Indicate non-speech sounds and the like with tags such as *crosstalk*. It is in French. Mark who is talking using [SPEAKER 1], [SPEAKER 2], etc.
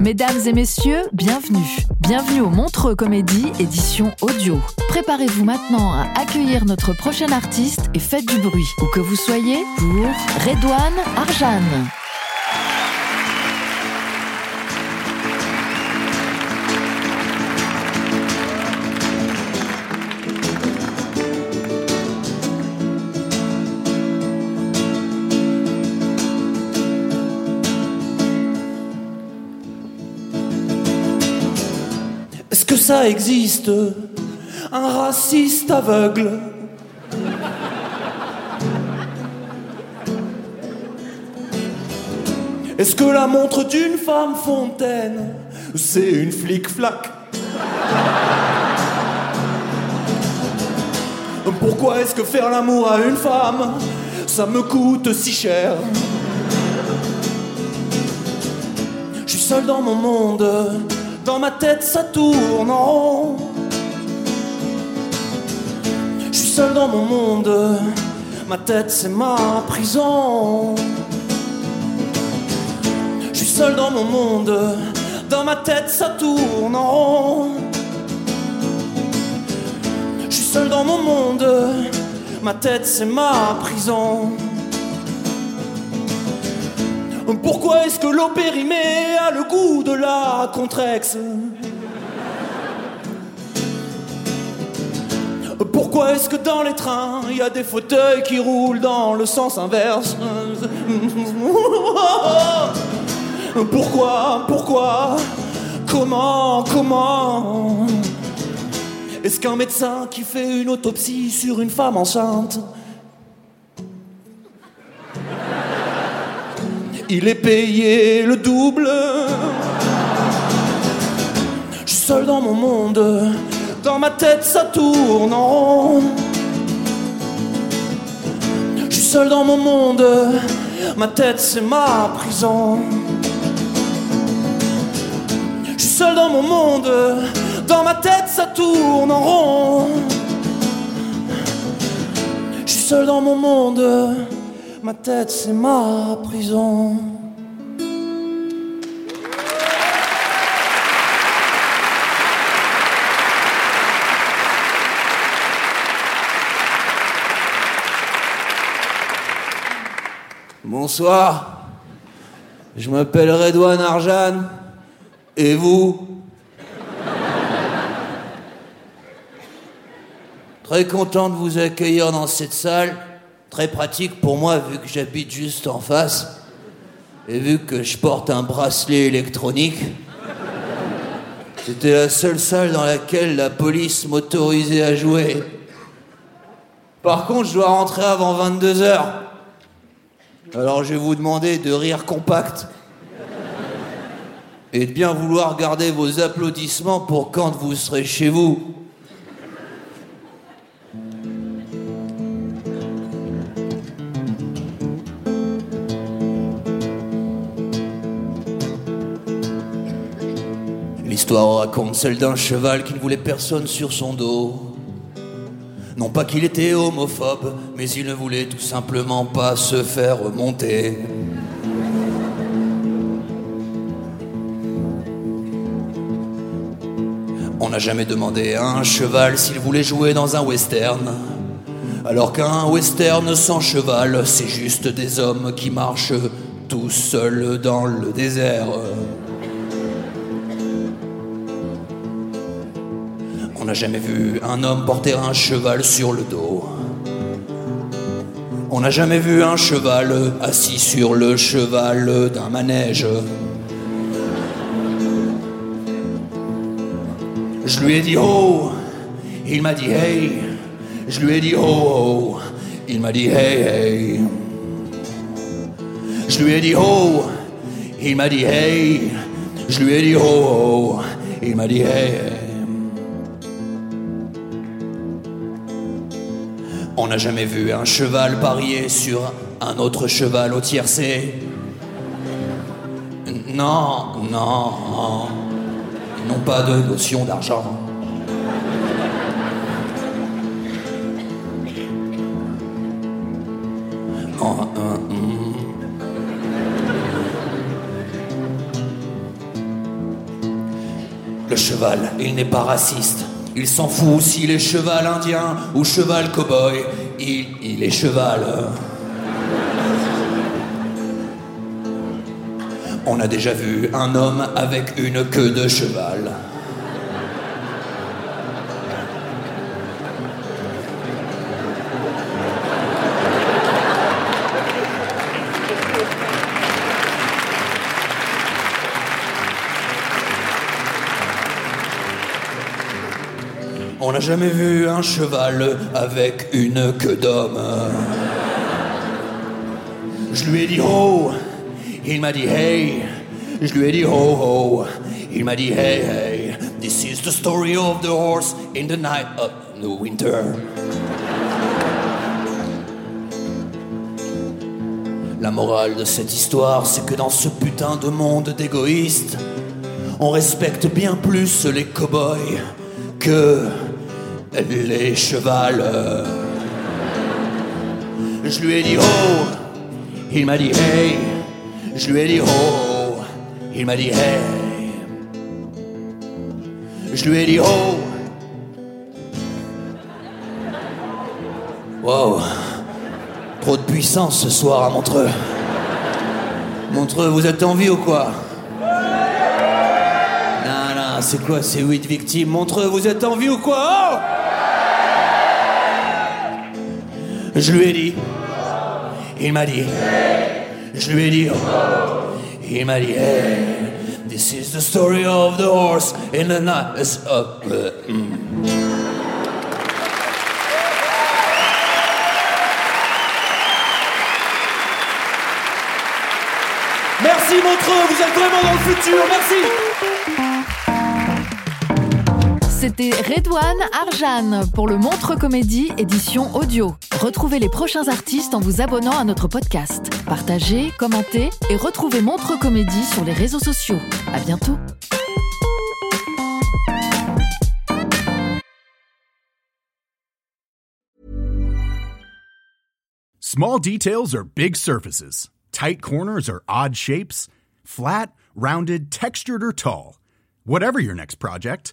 [SPEAKER 1] Mesdames et messieurs, bienvenue. Bienvenue au Montreux Comédie, édition audio. Préparez-vous maintenant à accueillir notre prochain artiste et faites du bruit, où que vous soyez, pour Redouane Arjan.
[SPEAKER 2] Ça existe Un raciste aveugle. Est-ce que la montre d'une femme fontaine, c'est une flic-flac Pourquoi est-ce que faire l'amour à une femme, ça me coûte si cher? Je suis seul dans mon monde, dans ma tête ça tourne en rond. Je suis seul dans mon monde, ma tête c'est ma prison. Je suis seul dans mon monde, dans ma tête ça tourne en rond. Je suis seul dans mon monde, ma tête c'est ma prison. Pourquoi est-ce que l'eau périmée a le goût de la contrex Pourquoi est-ce que dans les trains, il y a des fauteuils qui roulent dans le sens inverse *laughs* Pourquoi Pourquoi Comment Comment Est-ce qu'un médecin qui fait une autopsie sur une femme enceinte il est payé le double. Je suis seul dans mon monde, dans ma tête ça tourne en rond. Je suis seul dans mon monde, ma tête c'est ma prison. Je suis seul dans mon monde, dans ma tête ça tourne en rond. Je suis seul dans mon monde. Ma tête, c'est ma prison. Bonsoir. Je m'appelle Redouane Arjan. Et vous? Très content de vous accueillir dans cette salle. Très pratique pour moi vu que j'habite juste en face et vu que je porte un bracelet électronique. C'était la seule salle dans laquelle la police m'autorisait à jouer. Par contre, je dois rentrer avant 22 heures. Alors je vais vous demander de rire compact et de bien vouloir garder vos applaudissements pour quand vous serez chez vous. L'histoire raconte celle d'un cheval qui ne voulait personne sur son dos. Non pas qu'il était homophobe, mais il ne voulait tout simplement pas se faire remonter. On n'a jamais demandé à un cheval s'il voulait jouer dans un western. Alors qu'un western sans cheval, c'est juste des hommes qui marchent tout seuls dans le désert. N'a jamais vu un homme porter un cheval sur le dos. On n'a jamais vu un cheval assis sur le cheval d'un manège. Je lui ai dit oh, il m'a dit hey. Je lui ai dit oh, oh. il m'a dit hey hey. Je lui ai dit oh, il m'a dit hey. Je lui ai dit oh, oh. il m'a dit hey hey. N'a jamais vu un cheval parier sur un autre cheval au tiercé. Non, non, ils n'ont pas de notion d'argent. Oh, euh, hmm. Le cheval, il n'est pas raciste. Il s'en fout s'il est cheval indien ou cheval cow-boy. Il, est cheval. On a déjà vu un homme avec une queue de cheval. On n'a jamais vu un cheval avec une queue d'homme. Je lui ai dit oh, il m'a dit hey. Je lui ai dit ho ho, il m'a dit hey hey. This is the story of the horse in the night of the winter. La morale de cette histoire, c'est que dans ce putain de monde d'égoïstes, on respecte bien plus les cow-boys que les chevals. Je lui ai dit oh, il m'a dit hey. Je lui ai dit oh, il m'a dit hey. Je lui ai dit oh. Wow, trop de puissance ce soir à Montreux. Montreux, vous êtes en vie ou quoi? Non, non, c'est quoi ces huit victimes? Montreux, vous êtes en vie ou quoi? Oh Je lui ai dit. Il m'a dit. Je lui ai dit. Il m'a dit. Hey, this is the story of the horse in the night. Of, uh, mm. Merci Montreux, vous êtes vraiment dans le futur, merci
[SPEAKER 1] C'était Redouane Arjan pour le Montre Comédie édition audio. Retrouvez les prochains artistes en vous abonnant à notre podcast. Partagez, commentez et retrouvez Montre Comédie sur les réseaux sociaux. À bientôt.
[SPEAKER 3] Small details are big surfaces. Tight corners are odd shapes. Flat, rounded, textured, or tall. Whatever your next project,